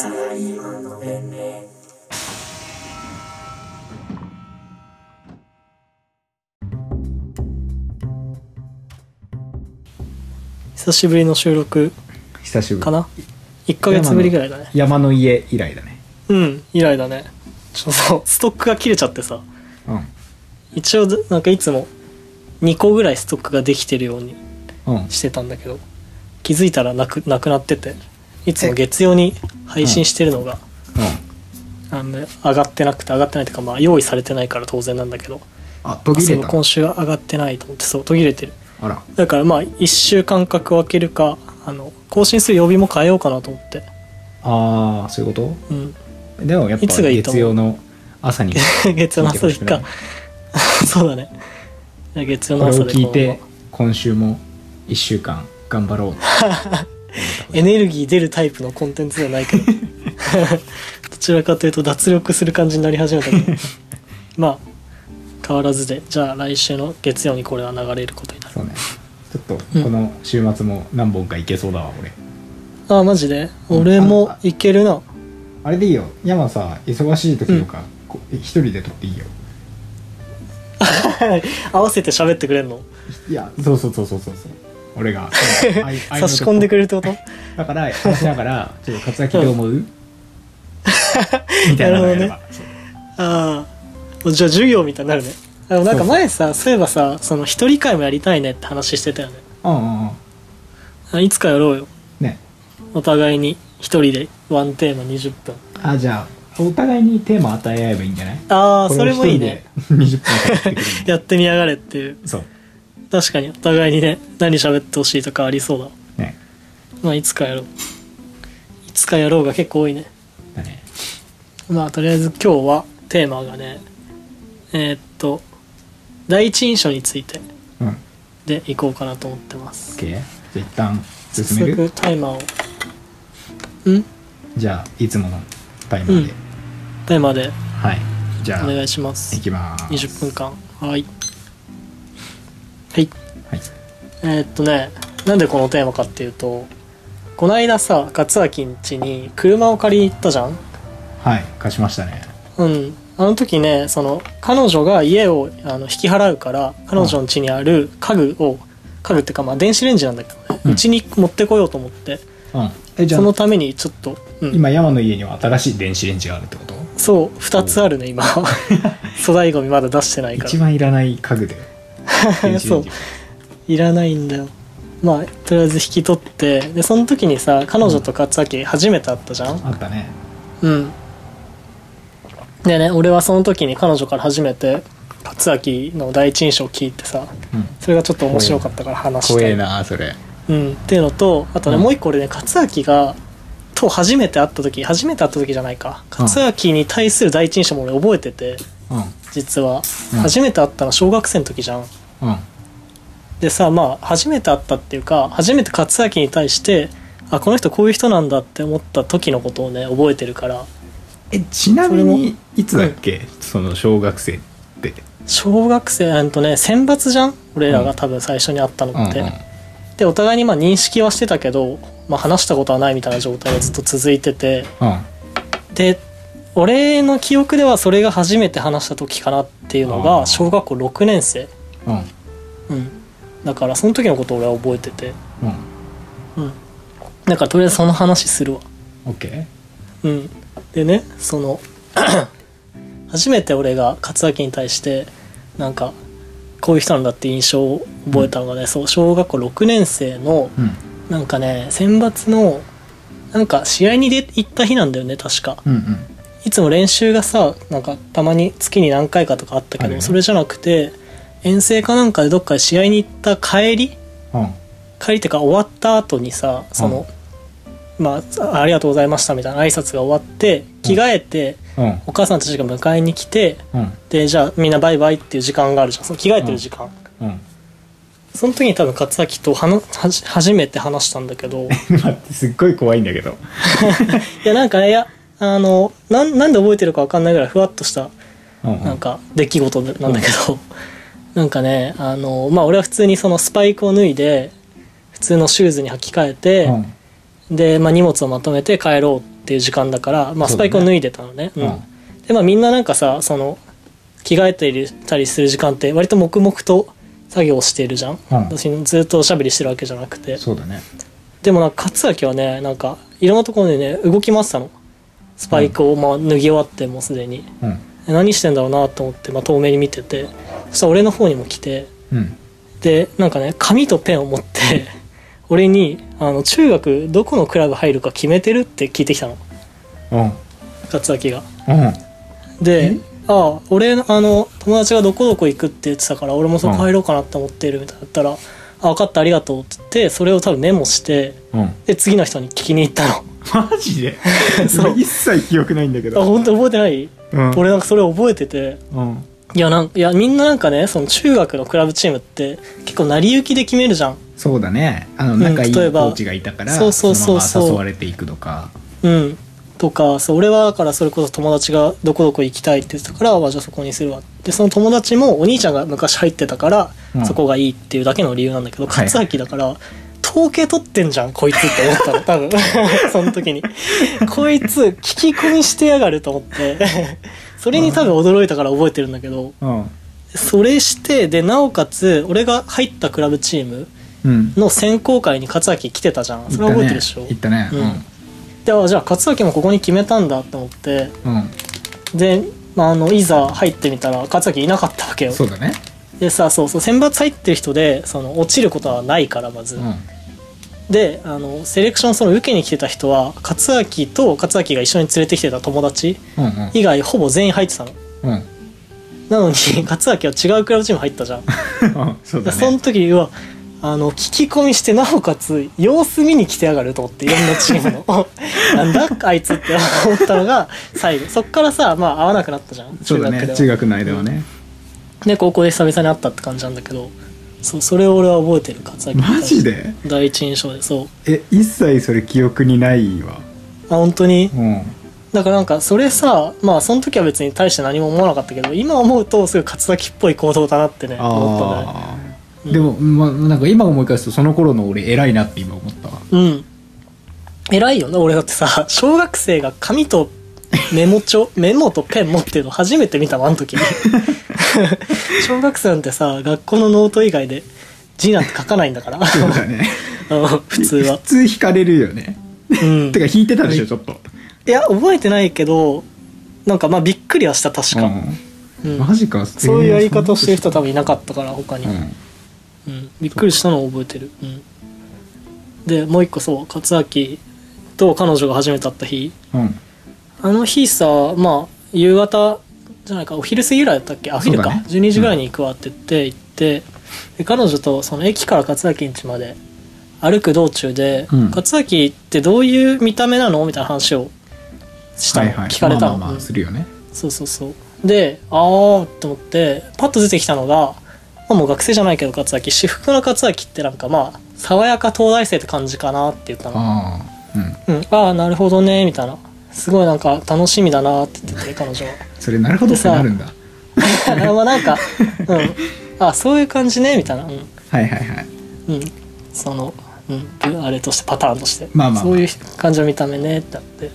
最後のでね久しぶりの収録久しぶり。かな1ヶ月ぶりぐらいだね。山の家以来だね。うん以来だね。ちょっと ストックが切れちゃってさ。うん。一応なんかいつも2個ぐらいストックができてるようにうん。してたんだけど気づいたらなくなくなってていつも月曜に配信してるのが、あの上がってなくて上がってないというかまあ用意されてないから当然なんだけどあ途切れた。今週は上がってないと思ってそう途切れてる。あら。だからまあ1週間隔を空けるかあの更新する曜日も変えようかなと思って。ああそういうこうん。とでもやっぱ月曜の朝に 月曜の朝でいっか。そうだね。月曜の朝で聞いて今週も1週間頑張ろう エネルギー出るタイプのコンテンツではないけど。どちらかというと脱力する感じになり始めたけど。まあ変わらずでじゃあ来週の月曜にこれは流れることになる。そうね。ちょっとこの週末も何本かいけそうだわ俺。ああマジで？うん。俺もいけるな。あれでいいよ。山さ忙しい時とかこう一人で撮っていいよ。合わせて喋ってくれんの？いやそうそうそうそうそうそう俺が。差し込んでくれるってこと？だから話しながら「ちょっと勝明どう思う? 」みたいなのやれば、そうああじゃあ授業みたいになるね。でもなんか前さそういえばさその一人会もやりたいねって話してたよね。うんうんうん。あいつかやろうよ。ね。お互いに一人でワンテーマ20分。あじゃあお互いにテーマ与え合えばいいんじゃない？ああそれもいいね。一人で20分やってみやがれっていう。そう確かにお互いにね何喋ってほしいとかありそうだ。ね。まあいつかやろう。いつかやろうが結構多いね。だね。まあとりあえず今日はテーマがねえーっと第一印象についてうん。OK でいこうかなと思ってます。じゃあ一旦早進める？速タイマーを。ん？じゃあいつものタイマーで、テーマで。はい。じゃあお願いします。いきます。20分間。はいはい。はい。えーっとねなんでこのテーマかっていうとこないださ勝明ん家に車を借りに行ったじゃん？はい貸しましたね。うん。あの時ねその彼女が家をあの引き払うから彼女の家にある家具を家具っていうかまあ電子レンジなんだけどねうん。うち、に持ってこようと思ってうん。えじゃあそのためにちょっと、うん、今山の家には新しい電子レンジがあるってこと？そう2つあるね今。粗大ゴミまだ出してないから。一番いらない家具で電子レンジいらないんだよ。まあとりあえず引き取って。でその時にさ彼女と勝明初めて会ったじゃん？あったね。うん。でね俺はその時に彼女から初めて勝明の第一印象を聞いてさうん。それがちょっと面白かったから話した怖えい、なそれ。うん、っていうのとあとね、うん。もう一個俺ね勝明がと初めて会った時初めて会った時じゃないか。うん勝明に対する第一印象も俺覚えててうん。実は、うん。初めて会ったの小学生の時じゃんうん。でさまあ初めて会ったっていうか初めて勝明に対してあこの人こういう人なんだって思った時のことをね覚えてるから。えちなみにいつだっけ、その小学生って。小学生あんとね選抜じゃん？俺らが多分最初に会ったのって、うんうん。でお互いにまあ認識はしてたけど、まあ、話したことはないみたいな状態がずっと続いてて。うん。で俺の記憶ではそれが初めて話した時かなっていうのが小学校6年生うん。うん。だからその時のことを俺は覚えてて。うん。うん。だからとりあえずその話するわ。オッケー。うん、でねその 初めて俺が勝明に対してなんかこういう人なんだって印象を覚えたのがね、そう小学校6年生のうん。なんかね選抜のなんか試合に出行った日なんだよね確か。うんうん。いつも練習がさなんかたまに月に何回かとかあったけど、ね。それじゃなくて遠征かなんかでどっかで試合に行った帰り？うん。帰りってか終わった後にさその、まあありがとうございましたみたいな挨拶が終わって着替えて、うん。お母さんたちが迎えに来てうん。でじゃあみんなバイバイっていう時間があるじゃん。その着替えてる時間、うん。その時に多分勝明とはなはじ初めて話したんだけど。待ってすっごい怖いんだけど。いやなんかねいやあのなんなんで覚えてるか分かんないぐらいふわっとしたうんうん。なんか出来事なんだけど、なんかねあのまあ俺は普通にそのスパイクを脱いで普通のシューズに履き替えて、うん。で、まあ、荷物をまとめて帰ろうっていう時間だから、まあ、スパイクを脱いでたのね。うん。うん。でまあみんななんかさその着替えていたりする時間って割と黙々と作業をしているじゃん、うん。私ずっとおしゃべりしてるわけじゃなくて。そうだね。でもなんか勝明はねなんかいろんなところでね動き回ってたの。スパイクをまあ脱ぎ終わってもうすでに。うん。え何してんだろうなと思って、まあ、遠目に見ててそしたら俺の方にも来てうん。でなんかね紙とペンを持って 俺にあの中学どこのクラブ入るか決めてるって聞いてきたの。うん。勝明が。うん。で「ああ俺あの友達がどこどこ行くって言ってたから俺もそこ入ろうかなって思ってる」みたいな言ったら「あ分かったありがとう」って言ってそれを多分メモしてうん。で次の人に聞きに行ったの。マジで？そう。一切記憶ないんだけあ本当覚えてない？うん。俺なんかそれ覚えてて。うん。いやなんいやみんななんかねその中学のクラブチームって結構成り行きで決めるじゃん。そうだね。あのん仲いいコーチがいたからそうそうそうそう。のまま誘われていくとか。うん、とかそう俺はだからそれこそ友達がどこどこ行きたいって言ってたからあじゃあそこにするわ。でその友達もお兄ちゃんが昔入ってたから、うん。そこがいいっていうだけの理由なんだけどはい。勝明だから統計取ってんじゃんこいつって思ったの多分。その時に。こいつ聞き込みしてやがると思って。それに多分驚いたから覚えてるんだけどうん。それしてでなおかつ俺が入ったクラブチームうん。の選考会に勝明来てたじゃん。それは覚えてるでしょ？行ったねうん。であじゃあ勝明もここに決めたんだって思って。うんうんで、まあ、あのいざ入ってみたら勝明いなかったわけよ。そうだね。でさそうそう選抜入ってる人でその落ちることはないからまず、うんであのセレクションその受けに来てた人は勝明と勝明が一緒に連れてきてた友達うんうん。以外ほぼ全員入ってたの。うん。なのに 勝明は違うクラブチーム入ったじゃん、うんそうだでそのね時うわあの聞き込みしてなおかつ様子見に来てやがると思っていろんなチームの。なんだあいつって思ったのが最後。そっからさまあ会わなくなったじゃん。そうだね。中学の間はね。で高校で久々に会ったって感じなんだけどそうそれを俺は覚えてる勝明マジで？第一印象でそう。え一切それ記憶にないわ。あ本当に？うん。だからなんかそれさまあその時は別に大して何も思わなかったけど今思うとすごい勝明っぽい行動だなってね思ったね。ああでも、まあ、なんか今思い返すとその頃の俺偉いなって今思ったわ。うん。偉いよね俺だってさ小学生が紙とメモ帳？メモとペン持ってるの初めて見たわあの時。に 小学生なんてさ学校のノート以外で字なんて書かないんだから。そうだね。うん普通は。普通引かれるよね。うん。てか引いてたでしょちょっと。いや覚えてないけどなんかまあびっくりはした確か、うん。うん。マジか。そういうやり方をしてる人多多分いなかったから他に、うん。うん、びっくりしたのを覚えてる、うん、でもう一個そう勝明と彼女が初めて会った日。うんあの日さまあ夕方じゃないかお昼過ぎぐらいだったっけ？あお昼か、ね。12時ぐらいに行くわって言って行ってで彼女とその駅から勝明ん家まで歩く道中で、うん。勝明ってどういう見た目なの？みたいな話をしたの、はいはい。聞かれたの、まあまあまあうん。するよね。そうそうそう。でああって思ってパッと出てきたのが、まあ、もう学生じゃないけど勝明私服の勝明ってなんかまあ爽やか東大生って感じかなって言ったの。ああうん。うん、ああなるほどねみたいなすごいなんか楽しみだなって言ってて彼女は。それなるほどってなるんだ。あ まあなんかうん。あそういう感じねみたいな。うん、はいはいはい。うん、その、うん、あれとしてパターンとして、まあまあまあ。そういう感じの見た目ねってなって。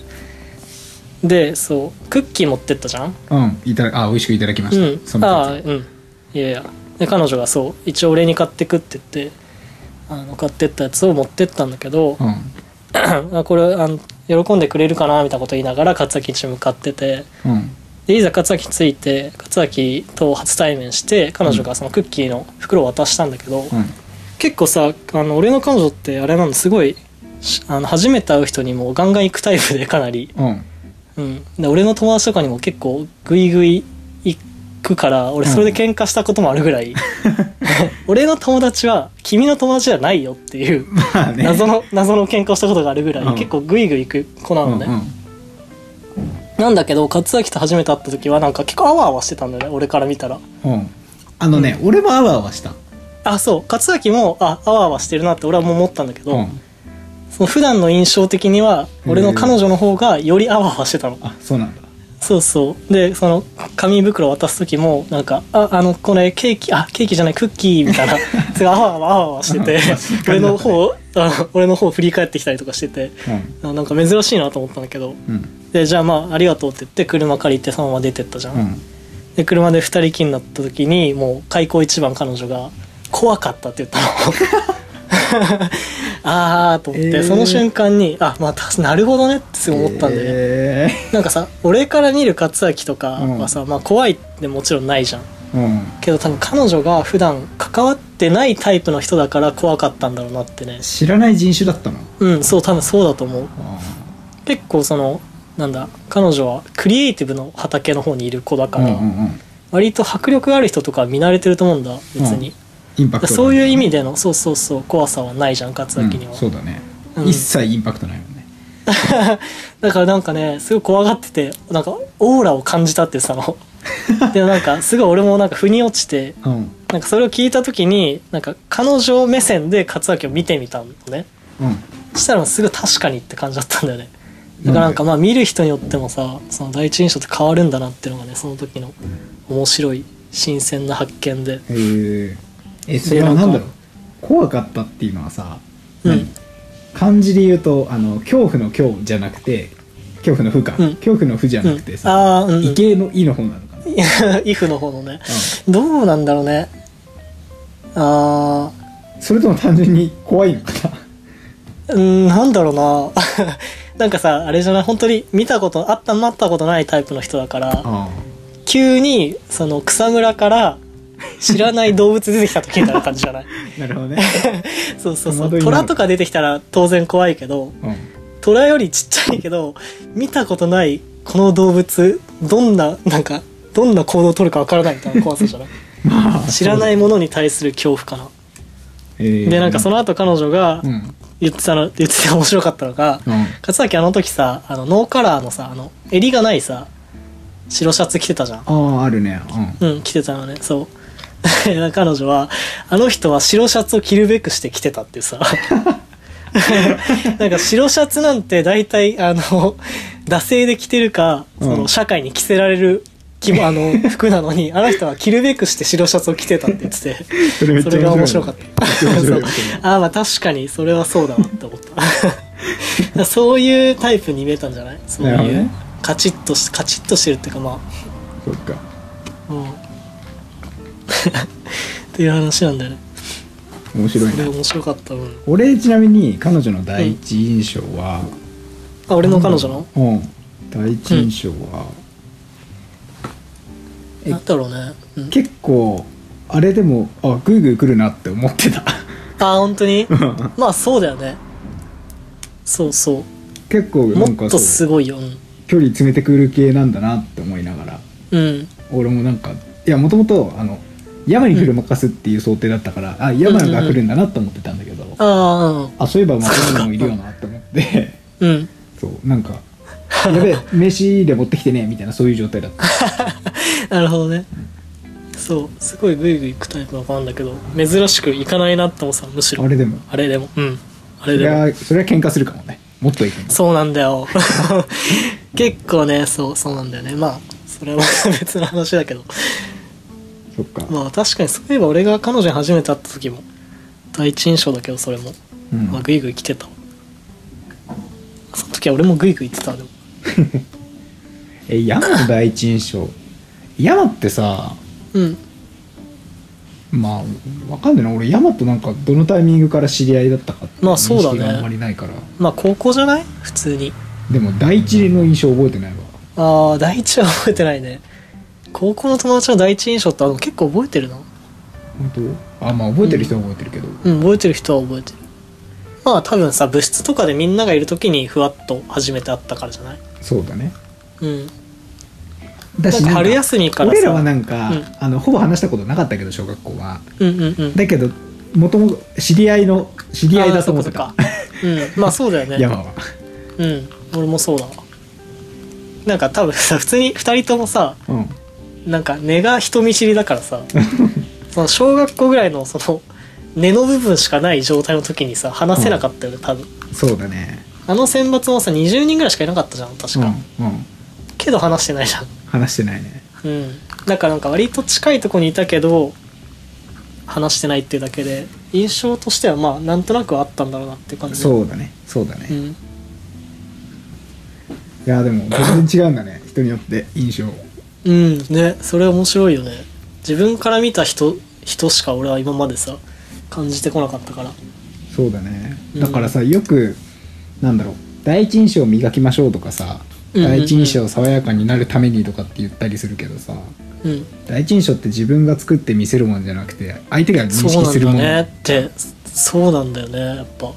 でそうクッキー持ってったじゃん？うん。いただあ美味しくいただきました、うん。その時。ああうん。いやいや。で彼女がそう一応俺に買ってくって言ってあの買ってったやつを持ってったんだけど、うん。あこれあの喜んでくれるかなみたいなこと言いながら勝明に向かってて。うん。でいざ勝明に着いて勝明と初対面して彼女がそのクッキーの袋を渡したんだけど、うん。結構さあの俺の彼女ってあれなのすごいしあの初めて会う人にもガンガン行くタイプでかなり、うん。うん、で俺の友達とかにも結構グイグイ行くから俺それで喧嘩したこともあるぐらい、俺の友達は君の友達じゃないよっていうまあね。謎の謎の喧嘩をしたことがあるぐらい、うん。結構グイグイ行く子なのね、うん。うんなんだけど勝明と初めて会った時はなんか結構あわあわしてたんだよね俺から見たら。うん。あのね、俺もあわあわした。あそう。勝明もああわあわしてるなって俺はもう思ったんだけど、うん。その普段の印象的には俺の彼女の方がよりあわあわしてたの。あそうなんだ。そうそう。でその紙袋渡す時もなんか「ああのこれケーキあケーキじゃないクッキー」みたいなすごいあわあわあわしてて俺の方あ俺の方振り返ってきたりとかしててあなんか珍しいなと思ったんだけどうんうん。でじゃあまあありがとうって言って車借りてそのまま出てったじゃん、うん。で車で二人きりになった時にもう開口一番彼女が「怖かった」って言ったの ああと思って、えー。その瞬間にあまあた なるほどねって思ったんで、えなんかさ俺から見る勝明とかはさ、まあ怖いってもちろんないじゃん。ーうん。けど多分彼女が普段関わってないタイプの人だから怖かったんだろうなってね。知らない人種だったの？うんそう多分そうだと思う。あ結構そのなんだ彼女はクリエイティブの畑の方にいる子だーから、うんうんうん。割と迫力がある人とかは見慣れてると思うんだ別に、インパクトが。そういう意味でのそうそうそう怖さはないじゃん勝明には、うんそうだね。うん。一切インパクトないもんね。だからなんかねすごい怖がっててなんかオーラを感じたってさ。の でなんかすごい俺もなんか腑に落ちてうん。なんかそれを聞いた時になんか彼女目線で勝明を見てみたのね。うん。そしたらすぐ確かにって感じだったんだよね。だからなんかまあ見る人によってもさその第一印象って変わるんだなっていうのがねその時の面白い新鮮な発見で。へええそれはなんだろう怖かったっていうのはさ、うん。何？漢字で言うとあの恐怖の恐じゃなくて恐怖の負か、うん。恐怖の負じゃなくてさ、ああうん、うん、畏敬の「い」の方なのかな、イフの方のね。どうなんだろうね。あそれとも単純に怖いのかな？ーうんなんだろうな。なんかさあれじゃない？本当に見たことあったまったことないタイプの人だからあ急にその草むらから知らない動物出てきた時みたいな感じじゃない？あ なるほどね、そうそうそう。虎とか出てきたら当然怖いけどうん、虎よりちっちゃいけど見たことないこの動物どんななんかどんな行動を取るかわからないみたいな怖さじゃない？まあ知らないものに対する恐怖かなえーでなんかその後彼女がうん。言ってたの言ってて面白かったのがうん。勝明あの時さあのノーカラーのさあの襟がないさ白シャツ着てたじゃん。あああるね。うん。うん着てたのね。そう 彼女はあの人は白シャツを着るべくして着てたってさ。なんか白シャツなんて大体あの惰性で着てるかそうん。の社会に着せられる着もあの 服なのにあの人は着るべくして白シャツを着てたって言ってて。それそれが面白かった。ああまあ確かにそれはそうだなって思った。そういうタイプに見えたんじゃない？そういう、カチッとしカチッとしてるっていうかまそっか。あうん っていう話なんだよね。面白いなそれ面白かったうん。俺ちなみに彼女の第一印象は、あ俺の彼女の？う。ん。第一印象は、えなんだろうね、うん、結構あれでもあグイグイ来るなって思ってた。あ本当に？まあそうだよね。そうそう。結構なもっとんかそうすごいよ。うん。距離詰めてくる系なんだなって思いながら。うん。俺もなんかいやもともとあの山に来る任すっていう想定だったから、あ山が来るんだなって思ってたんだけど、ああそういえばまたもいるよなって思って。あうん。うんそうなんかやべえ名刺で持ってきてねみたいなそういう状態だった。なるほどね。そうすごいグイグイ行くタイプの子なんだけど珍しく行かないなって思ってたむしろ。あれでも。あれでも。うん。あそれれでも。はそれは喧嘩するかもね。もっといくそうなんだよ。結構ねそうそうなんだよね。まあそれは別の話だけどそっか、まあ確かにそういえば俺が彼女に初めて会った時も第一印象だけどそれも、うん。まあ、グイグイ来てたわその時は俺もグイグイ行ってたでも。え山の第一印象。山ってさうん。まあわかんないな。俺山となんかどのタイミングから知り合いだったかってまあそうだね。あんまりないから。まあ高校じゃない？普通に。でも第一の印象覚えてないわ。ああ第一は覚えてないね高校の友達の第一印象ってあの結構覚えてるな本当？あまあ覚えてる人は覚えてるけど、うん。覚えてる人は覚えてる。まあ多分さ部室とかでみんながいる時にふわっと初めて会ったからじゃない？そうだね。うん。だなんか春休みからさ。俺らはなんか、うん。あのほぼ話したことなかったけど小学校は。うんうんうん。だけどもともと知り合いの知り合いだと思ってた。あーそっかそっか。うん。まあそうだよね。山はうん。俺もそうだわ。なんか多分さ普通に2人ともさうんなんか根が人見知りだからさ。その小学校ぐらいのその根の部分しかない状態の時にさ話せなかったよね多分。そうだね。あの選抜もさ20人ぐらいしかいなかったじゃん確か、うんうん。けど話してないじゃん。話してないね。うん。だからなんか割と近いとこにいたけど話してないっていうだけで印象としてはまあなんとなくはあったんだろうなっていう感じ。そうだね。そうだね、いうん。やでも全然違うんだね。人によって印象うんねそれ面白いよね。自分から見た人人しか俺は今までさ感じてこなかったから。そうだね。うん。だからさ、よくなんだろう第一印象を磨きましょうとかさうんうんうん。第一印象爽やかになるためにとかって言ったりするけどさうん。第一印象って自分が作って見せるもんじゃなくて相手が認そうなん識するもん。だねってそうなんだよねやっぱ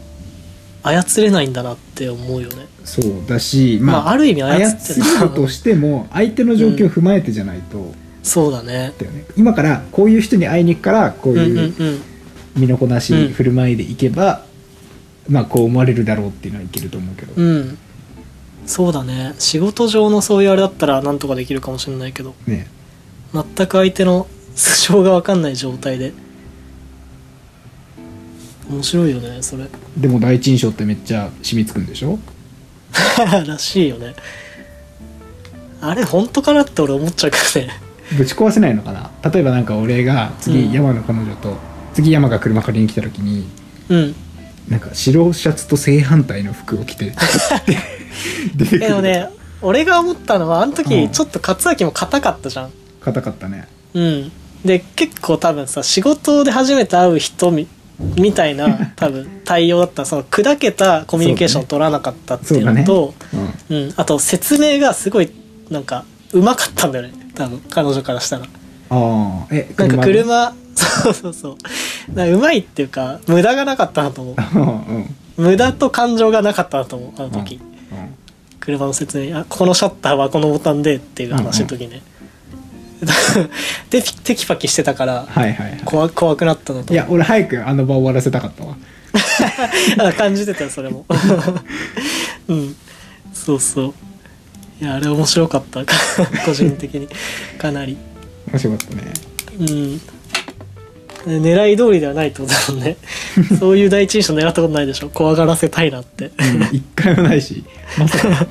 操れないんだなって思うよね。そうだしまあ、まあある意味操ってる。操るとしても相手の状況を踏まえてじゃないと、そうだね。だよね。今からこういう人に会いに行くからこううんうんいううん。身のこなし、うん。振る舞いでいけばまあこう思われるだろうっていうのはいけると思うけど、うん。そうだね。仕事上のそういうあれだったらなんとかできるかもしれないけど。ね。全く相手の素 性が分かんない状態で面白いよねそれ。でも第一印象ってめっちゃ染みつくんでしょ？らしいよね。あれ本当かなって俺思っちゃうからね。ぶち壊せないのかな？例えばなんか俺がうん。次山の彼女と、次山が車借りに来た時にうん。なんか白シャツと正反対の服を着て 出てくる。でもね俺が思ったのはあのうん。時ちょっと勝明も硬かったじゃん。硬かったね。うん。で結構多分さ仕事で初めて会う人みみたいな 多分対応だったその砕けたコミュニケーションを取らなかったっていうのとうんうん、あと説明がすごいなんかうまかったんだよね。多分彼女からしたら。ああえなんかで？車 そうそうそう。うまいっていうか無駄がなかったなと思う。無駄と感情がなかったなと思うあの時、うん車の説明あここのシャッターはこのボタンでっていう話の時ね、でピテキパキしてたからはいはいはい。怖怖くなったのと。いや俺早くあの場を終わらせたかったわ。あ感じてたよそれも。うん。そうそう。いやあれ面白かった。個人的に。かなり。面白かったね。うん。狙い通りではないってことだもんね。そういう第一印象狙ったことないでしょ。怖がらせたいなって。うん一回もないしまさか。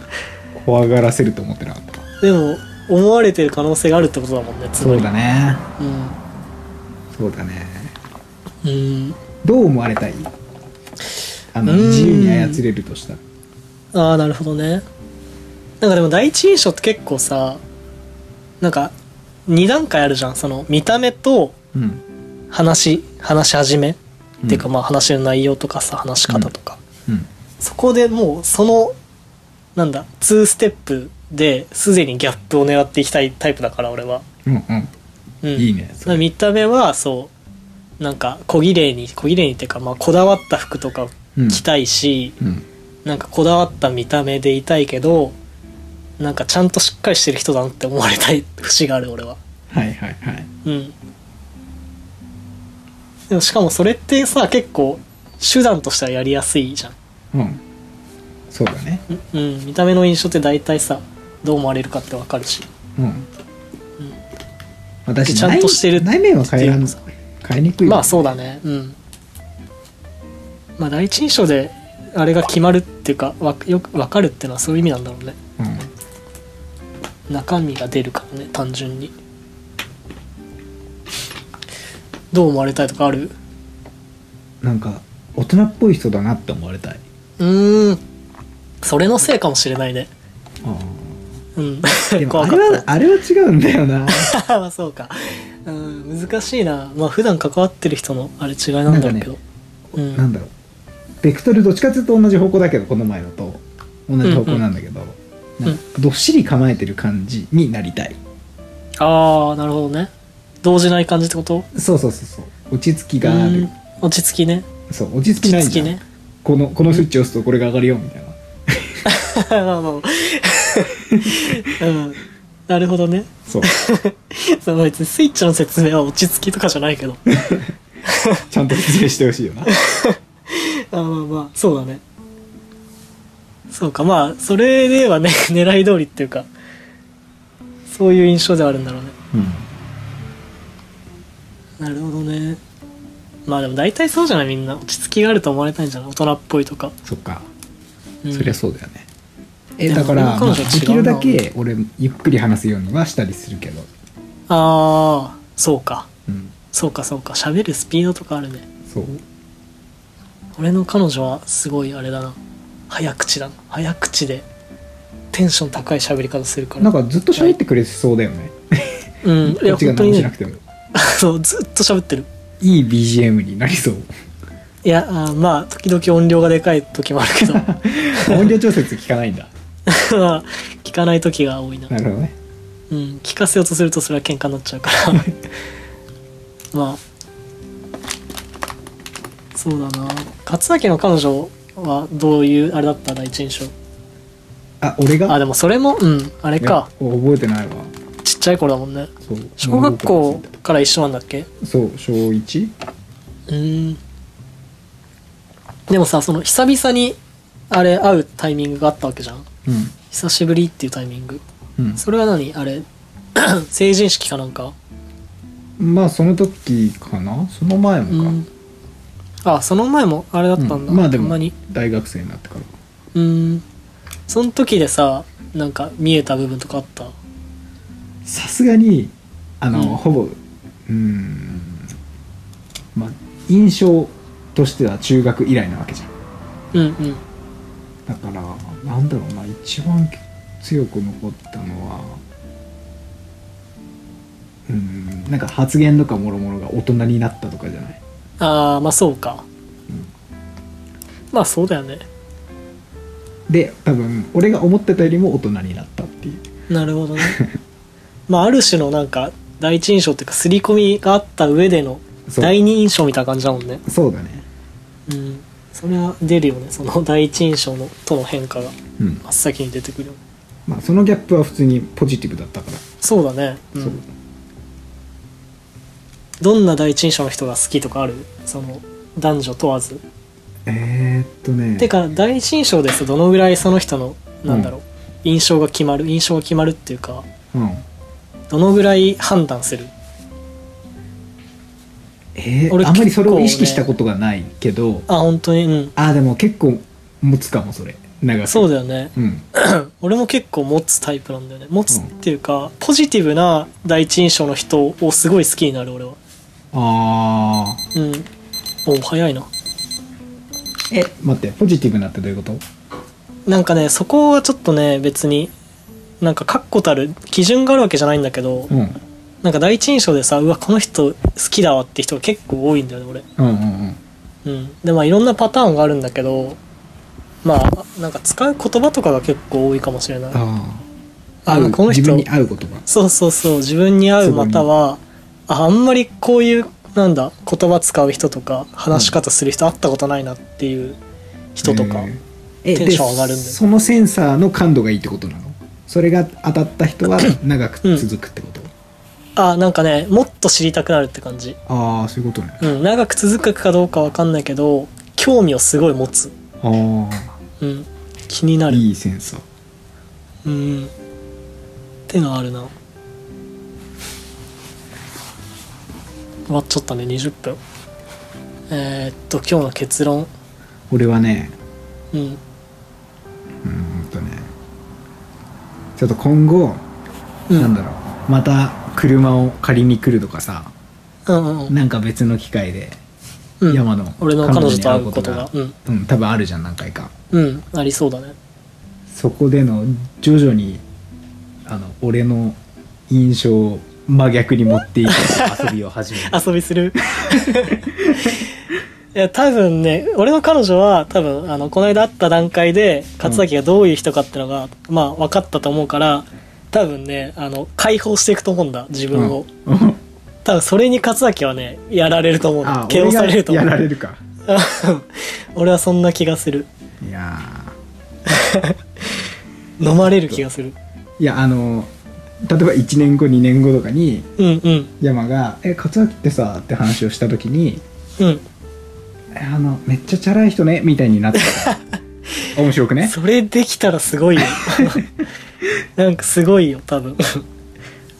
怖がらせると思ってなかったでも思われてる可能性があるってことだもんねつまりそうだね。うそうだね。ん、うん、どう思われたい？あのうーん。自由に操れるとしたら。ああなるほどね。なんかでも第一印象って結構さなんか2段階あるじゃん。その見た目とうん。話話し始め、っていうかうんまあ話の内容とかさ話し方とか、うん。そこでもうそのなんだ2ステップですでにギャップを狙っていきたいタイプだから俺は、うんうん。うん、いいねそれ。見た目はそうなんか小綺麗に小綺麗にっていうか、まあ、こだわった服とか着たいし、うん。なんかこだわった見た目でいたいけどなんかちゃんとしっかりしてる人だなって思われたい節がある俺は。はいはいはい。うん。でもしかもそれってさ結構手段としてはやりやすいじゃん。うん。そうだね。うんうん。見た目の印象って大体さどう思われるかってわかるし。うん。私ちゃんとしてる内面は変えらん変えにくいよまあそうだね。うん。まあ第一印象であれが決まるっていうかわよく分かるっていうのはそういう意味なんだろうね。うん。中身が出るからね単純に。どう思われたいとかある？なんか大人っぽい人だなって思われたい。うーん。それのせいかもしれないねうん。でもあれはあれは違うんだよな。まあそうか、うん、難しいな。まあ普段関わってる人のあれ違いなんだろうけど、うん。なんだろう。ベクトルどっちかっていうと同じ方向だけどこの前のと。同じ方向なんだけど、んなんかどっしり構えてる感じになりたい。ああなるほどね。動じない感じってこと？そうそうそうそう。落ち着きがある。うん。落ち着きね。そう落ち着きないじゃん、ね。このこのスイッチ押すとこれが上がるよみたいな。まあまあうん。なるほどね。そう。その別にスイッチの説明は落ち着きとかじゃないけど。ちゃんと説明してほしいよな。あまあまあそうだね。そうかまあそれではね狙い通りっていうかそういう印象ではあるんだろうね。うん。なるほどね。まあでも大体そうじゃない？みんな。落ち着きがあると思われたいんじゃない？大人っぽいとか、そっか、うん。そりゃそうだよねえだから、できるだけ俺ゆっくり話すようにはしたりするけど。ああそうか。うん。そうかそうか。喋るスピードとかあるね。そう。俺の彼女はすごいあれだな。早口だな。早口でテンション高い喋り方するから。なんかずっと喋ってくれそうだよね。うんい こっちがや本当にね。何もしなくても。そうずっと喋ってる。いい BGM になりそう。いやあーまあ時々音量がでかい時もあるけど。音量調節聞かないんだ。まあ聞かない時が多いな。なるほどね。うん聞かせようとするとそれは喧嘩になっちゃうから。まあそうだな。勝明の彼女はどういうあれだった第一印象？あ俺が？あでもそれもうんあれか。覚えてないわ。ちっちゃい頃だもんね。そう。小学校から一緒なんだっけ？そう小 1? うーん。でもさその久々にあれ会うタイミングがあったわけじゃん。うん。久しぶりっていうタイミング。うん。それは何？あれ 成人式かなんか？まあその時かな？その前もか、うん。あその前もあれだったんだ、うん。まあでも大学生になってから。うーん。その時でさなんか見えた部分とかあった？さすがにあの、うん。ほぼうーん。まあ印象としては中学以来なわけじゃん。うんうんだからなんだろうな一番強く残ったのはうーんなんか発言とかもろもろが大人になったとかじゃない？ああまあそうか、まあそうだよね。で多分俺が思ってたよりも大人になったっていう。なるほどね。まあある種のなんか第一印象っていうか刷り込みがあった上での第二印象みたいな感じだもんね。そうだね。うんそれは出るよね。その第一印象のとの変化がうん。真っ先に出てくるよね。まあそのギャップは普通にポジティブだったから、そうだね、うん。そう。どんな第一印象の人が好きとかある？その男女問わず。えー、っとね。てか第一印象ですとどのぐらいその人のなんだろう、印象が決まる？印象が決まるっていうかうん。どのぐらい判断する？えー俺あんまりそれを意識したことがないけど。あ本当に？うん。あでも結構持つかもそれ。長く。そうだよね。うん。俺も結構持つタイプなんだよね。持つっていうか、ポジティブな第一印象の人をすごい好きになる俺は。あうん。お早いな。ーえ待ってポジティブなってどういうこと？なんかねそこはちょっとね別になんか確固たる基準があるわけじゃないんだけど、うんなんか第一印象でさうわこの人好きだわって人が結構多いんだよねうんうんうん。俺うん。でまあいろんなパターンがあるんだけどまあなんか使う言葉とかが結構多いかもしれない。ああ合うあこの人自分に合う言葉。そうそうそう自分に合うまたはああんまりこういうなんだ言葉使う人とか話し方する人会ったことないなっていう人とか、えテンション上がるんだよでそのセンサーの感度がいいってことなの？それが当たった人は長く続くってこと、あなんかねもっと知りたくなるって感じ。ああそういうことね。うん長く続くかどうかわかんないけど興味をすごい持つ。あうん気になる。あいいセンサー。うん。ってのはあるな。終わっちゃったね20分。えー、っと今日の結論。俺はねうん。うーんとね。ちょっと今後、うん。なんだろう。また車を借りに来るとかさうんうん。うんなんか別の機会でうん。山の俺の彼女と会う彼ことが。うん。うん多分あるじゃん何回か。うんありそうだね。そこでの徐々にあの俺の印象を真逆に持っていく遊びを始める。遊びする。いや多分ね俺の彼女は多分あのこの間会った段階で勝崎がどういう人かってのが、まあ分かったと思うから多分ねあの解放していくと思うんだ自分を、うん。多分それに勝崎はねやられると思うんだ。されると思う。やられるか。俺はそんな気がする。いや 飲まれる気がする。ーいやあの例えば1年後2年後とかにうんうん。山が「え勝明ってさ」って話をした時にうん「えあのめっちゃチャラい人ね」みたいになってた。面白くね。それできたらすごいよ なんかすごいよ多分。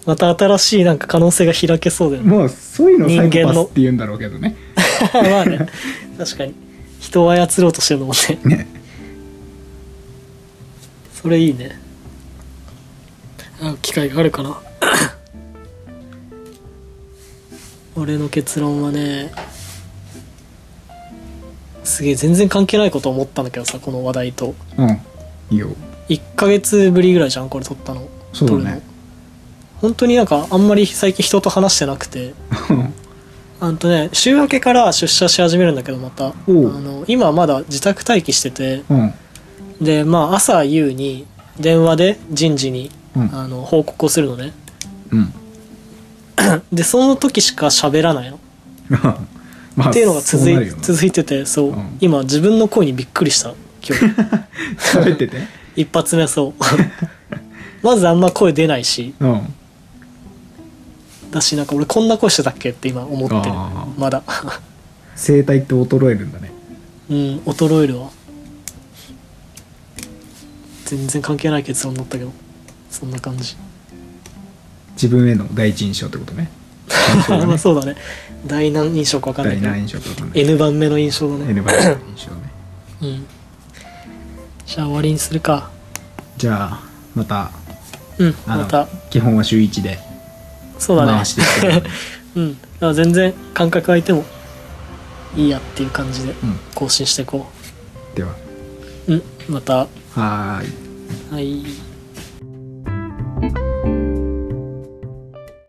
また新しいなんか可能性が開けそうだよね。もうそういうのをサイ人間の。コパスって言うんだろうけどね。まあね確かに。人を操ろうとしてるのもね。ね。それいいね。あ機会があるかな。俺の結論はねすげえ全然関係ないこと思ったんだけどさこの話題と。うん。いいよ1ヶ月ぶりぐらいじゃんこれ撮ったの。そうだね。撮るの。本当になんかあんまり最近人と話してなくて。あんとね週明けから出社し始めるんだけどまた。あの今まだ自宅待機してて。うん。でまあ朝夕に電話で人事にうん。あの報告をするのね。うん。でその時しか喋らないの。まあっていうのが続い,、続いててそう、うん。今自分の声にびっくりした今日。喋ってて？一発目そう。まずあんま声出ないし。うん。だしなんか俺こんな声してたっけって今思ってる。あー。まだ。声帯って衰えるんだね。うん衰えるわ。全然関係ない結論だったけど。そんな感じ。自分への第一印象ってことね。まあそうだね。第何印象か分かんないけど。第何印象か分かんない N 番目の印象だね。N 番の印象ね。うんじゃあ終わりにするか。じゃあまたうんまた。基本は週1でそうだね。うん。全然間隔空いてもいいやっていう感じでうん。更新していこでは。ううんまた。はーい。はい